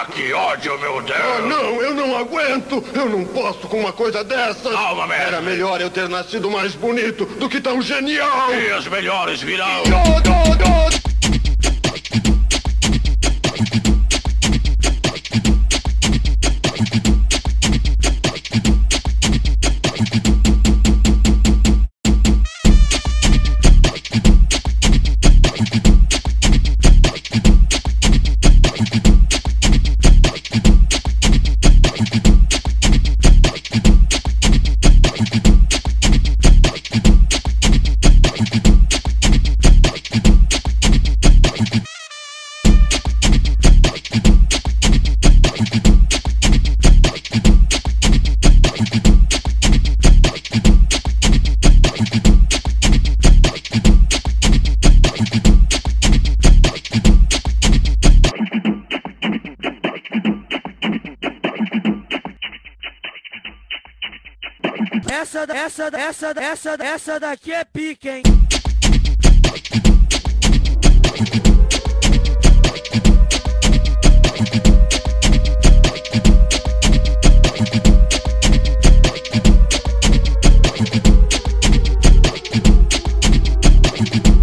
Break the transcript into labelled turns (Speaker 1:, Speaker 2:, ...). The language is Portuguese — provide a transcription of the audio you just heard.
Speaker 1: Ah, que ódio, meu Deus!
Speaker 2: Oh, não, eu não aguento! Eu não posso com uma coisa dessas!
Speaker 1: Calma, mestre!
Speaker 2: Era melhor eu ter nascido mais bonito do que tão genial!
Speaker 1: E as melhores virão!
Speaker 2: Do, do, do.
Speaker 3: Essa, essa, essa, essa, essa daqui é pique, hein? Thank